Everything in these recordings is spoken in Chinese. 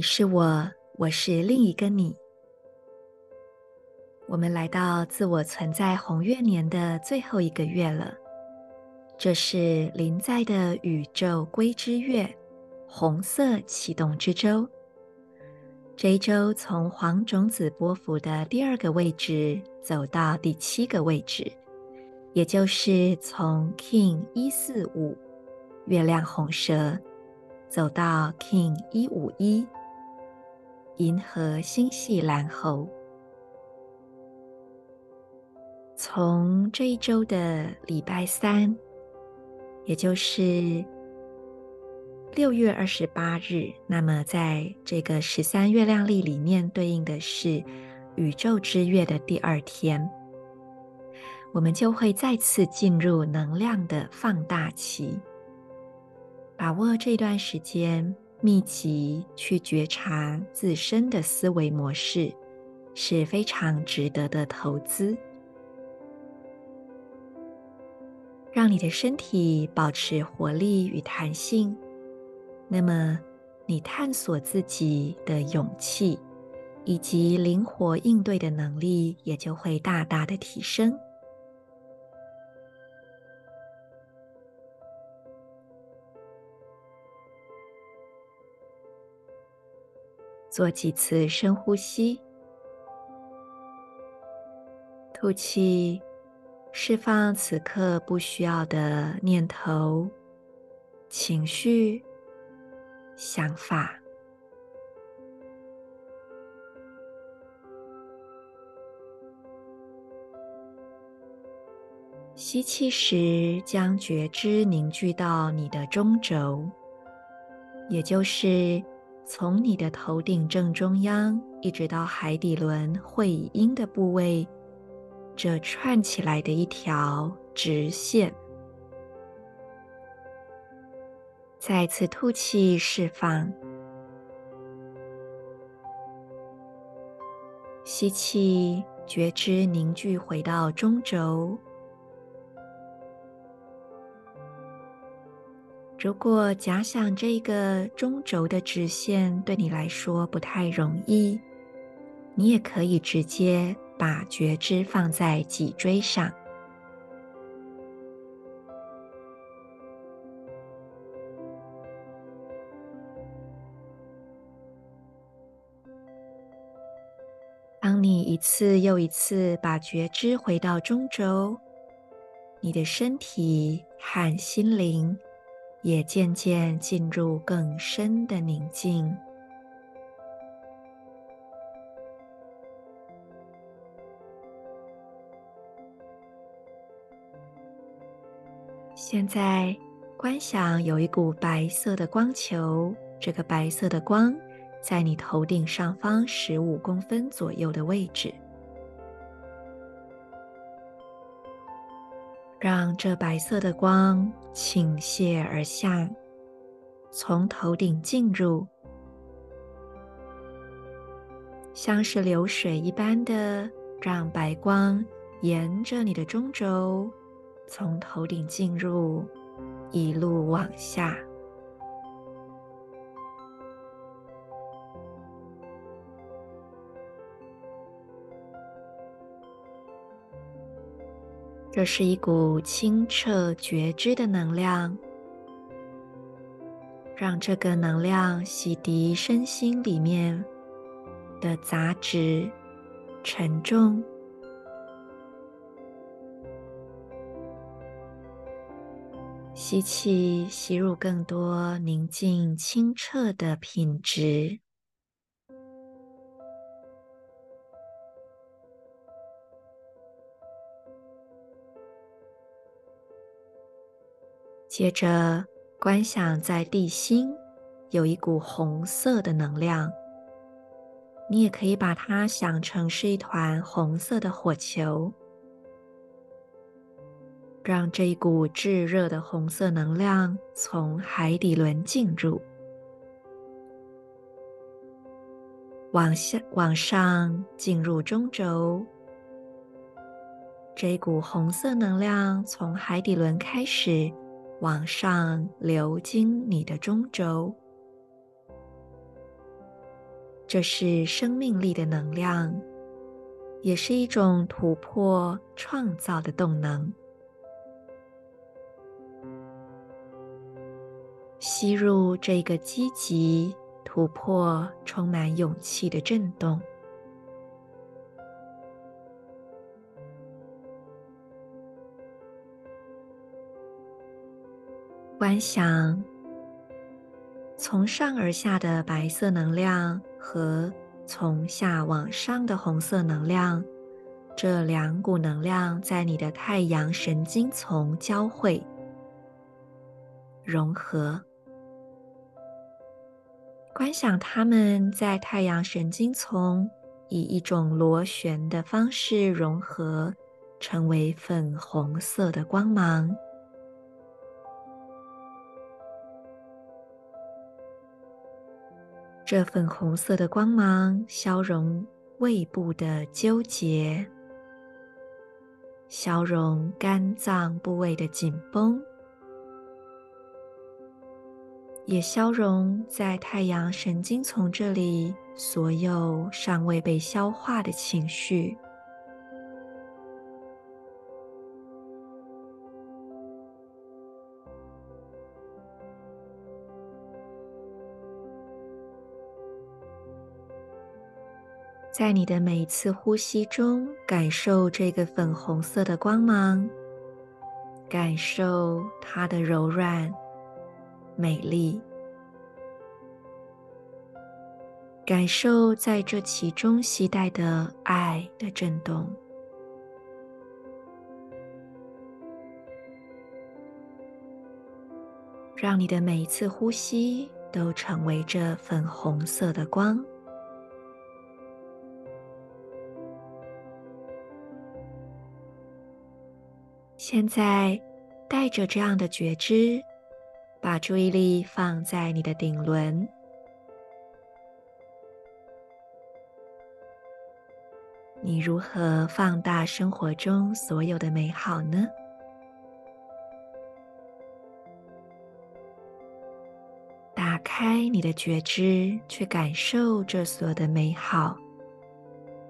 你是我，我是另一个你。我们来到自我存在红月年的最后一个月了，这是临在的宇宙归之月，红色启动之周。这一周从黄种子波幅的第二个位置走到第七个位置，也就是从 King 一四五月亮红蛇。走到 King 一五一，银河星系蓝猴。从这一周的礼拜三，也就是六月二十八日，那么在这个十三月亮历里面对应的是宇宙之月的第二天，我们就会再次进入能量的放大期。把握这段时间，密集去觉察自身的思维模式，是非常值得的投资。让你的身体保持活力与弹性，那么你探索自己的勇气以及灵活应对的能力也就会大大的提升。做几次深呼吸，吐气，释放此刻不需要的念头、情绪、想法。吸气时，将觉知凝聚到你的中轴，也就是。从你的头顶正中央一直到海底轮会阴的部位，这串起来的一条直线。再次吐气，释放。吸气，觉知凝聚回到中轴。如果假想这个中轴的直线对你来说不太容易，你也可以直接把觉知放在脊椎上。当你一次又一次把觉知回到中轴，你的身体和心灵。也渐渐进入更深的宁静。现在，观想有一股白色的光球，这个白色的光在你头顶上方十五公分左右的位置。让这白色的光倾泻而下，从头顶进入，像是流水一般的，让白光沿着你的中轴，从头顶进入，一路往下。这是一股清澈觉知的能量，让这个能量洗涤身心里面的杂质、沉重。吸气，吸入更多宁静、清澈的品质。接着，观想在地心有一股红色的能量，你也可以把它想成是一团红色的火球，让这一股炙热的红色能量从海底轮进入，往下往上进入中轴。这股红色能量从海底轮开始。往上流经你的中轴，这是生命力的能量，也是一种突破创造的动能。吸入这个积极、突破、充满勇气的震动。观想从上而下的白色能量和从下往上的红色能量，这两股能量在你的太阳神经丛交汇、融合。观想它们在太阳神经丛以一种螺旋的方式融合，成为粉红色的光芒。这粉红色的光芒消融胃部的纠结，消融肝脏部位的紧绷，也消融在太阳神经丛这里所有尚未被消化的情绪。在你的每一次呼吸中，感受这个粉红色的光芒，感受它的柔软、美丽，感受在这其中携带的爱的震动，让你的每一次呼吸都成为这粉红色的光。现在，带着这样的觉知，把注意力放在你的顶轮。你如何放大生活中所有的美好呢？打开你的觉知，去感受这所有的美好，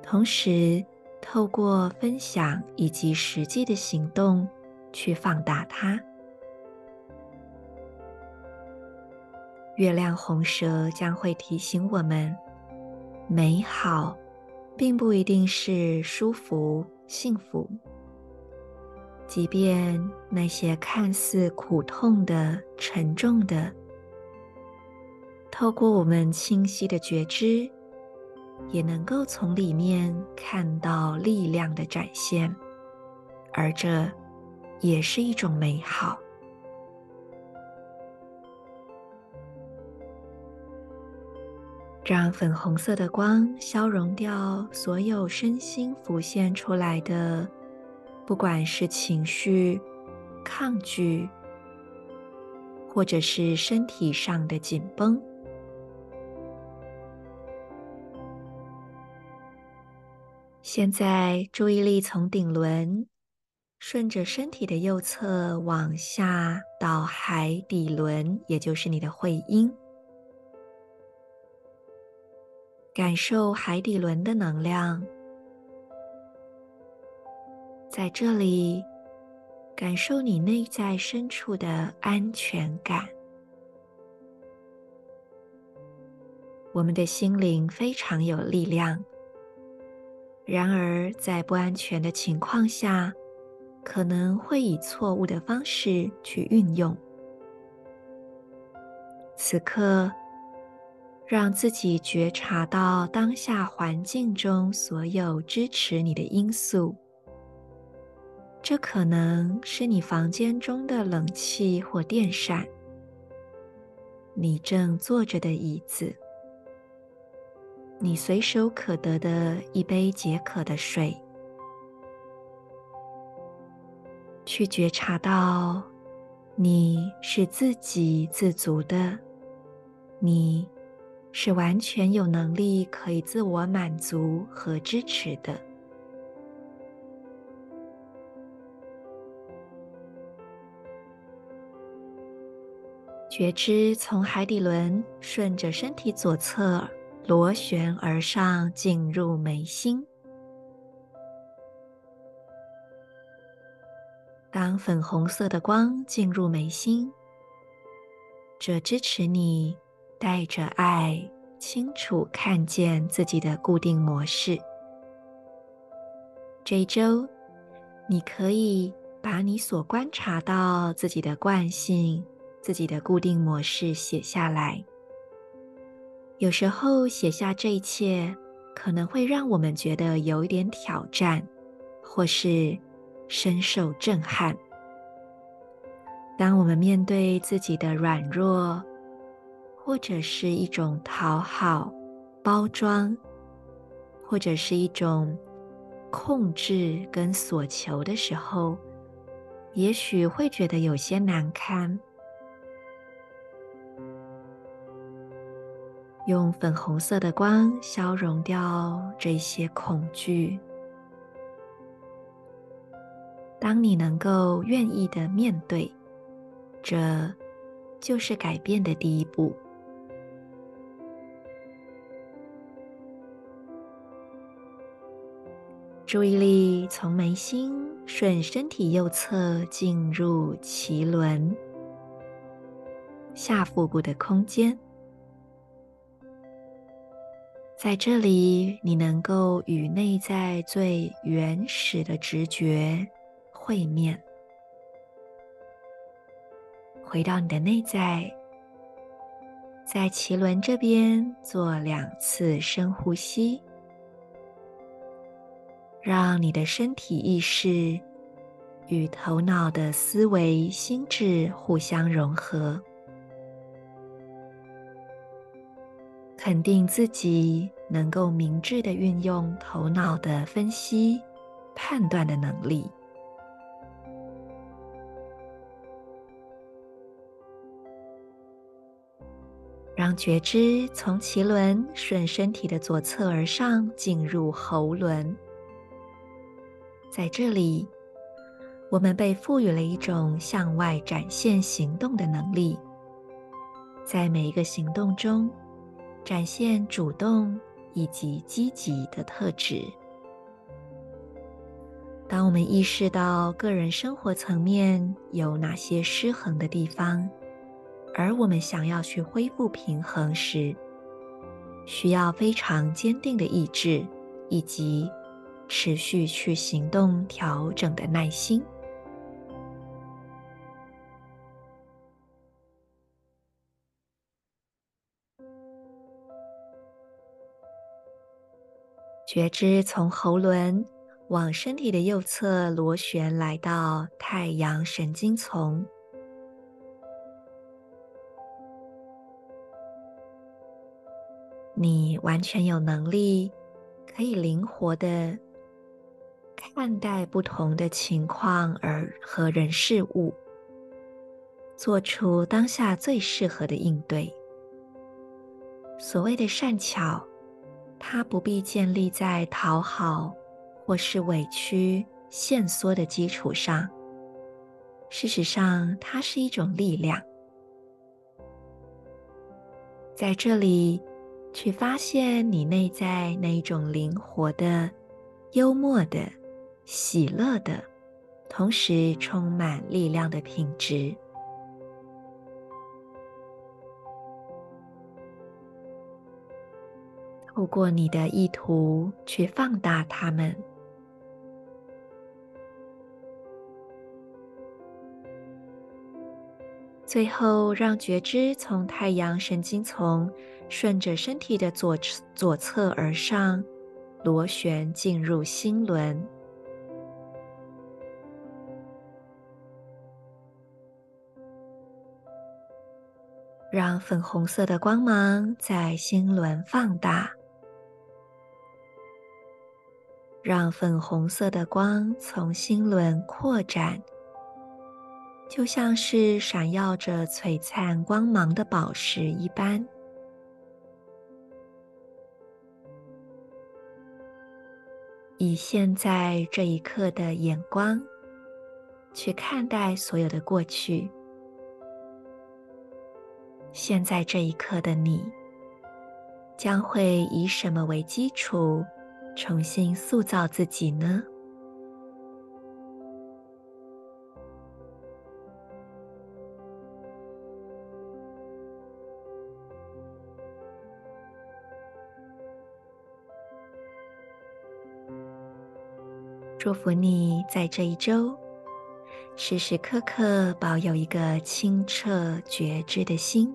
同时，透过分享以及实际的行动去放大它。月亮红蛇将会提醒我们：美好并不一定是舒服、幸福。即便那些看似苦痛的、沉重的，透过我们清晰的觉知。也能够从里面看到力量的展现，而这也是一种美好。让粉红色的光消融掉所有身心浮现出来的，不管是情绪、抗拒，或者是身体上的紧绷。现在，注意力从顶轮顺着身体的右侧往下到海底轮，也就是你的会阴，感受海底轮的能量，在这里感受你内在深处的安全感。我们的心灵非常有力量。然而，在不安全的情况下，可能会以错误的方式去运用。此刻，让自己觉察到当下环境中所有支持你的因素，这可能是你房间中的冷气或电扇，你正坐着的椅子，你随手可得的一杯解渴的水，去觉察到你是自给自足的，你是完全有能力可以自我满足和支持的。觉知从海底轮顺着身体左侧螺旋而上，进入眉心。当粉红色的光进入眉心，这支持你带着爱，清楚看见自己的固定模式。这一周，你可以把你所观察到自己的惯性。自己的固定模式写下来。有时候写下这一切，可能会让我们觉得有一点挑战，或是深受震撼。当我们面对自己的软弱，或者是一种讨好、包装，或者是一种控制跟索求的时候，也许会觉得有些难堪。用粉红色的光消融掉这些恐惧。当你能够愿意的面对，这就是改变的第一步。注意力从眉心顺身体右侧进入脐轮，下腹部的空间。在这里，你能够与内在最原始的直觉会面，回到你的内在，在脐轮这边做两次深呼吸，让你的身体意识与头脑的思维心智互相融合。肯定自己能够明智地运用头脑的分析、判断的能力，让觉知从脐轮顺身体的左侧而上，进入喉轮。在这里，我们被赋予了一种向外展现行动的能力，在每一个行动中，展现主动以及积极的特质。当我们意识到个人生活层面有哪些失衡的地方，而我们想要去恢复平衡时，需要非常坚定的意志以及持续去行动调整的耐心。觉知从喉轮往身体的右侧螺旋，来到太阳神经丛。你完全有能力，可以灵活的看待不同的情况而和人事物，做出当下最适合的应对。所谓的善巧。它不必建立在讨好或是委屈、限缩的基础上。事实上，它是一种力量。在这里，去发现你内在那一种灵活的、幽默的、喜乐的，同时充满力量的品质。透过你的意图去放大它们。最后，让觉知从太阳神经丛顺着身体的左左侧而上，螺旋进入心轮。让粉红色的光芒在心轮放大。让粉红色的光从心轮扩展，就像是闪耀着璀璨光芒的宝石一般。以现在这一刻的眼光去看待所有的过去。现在这一刻的你，将会以什么为基础，重新塑造自己呢？祝福你在这一周，时时刻刻保有一个清澈觉知的心。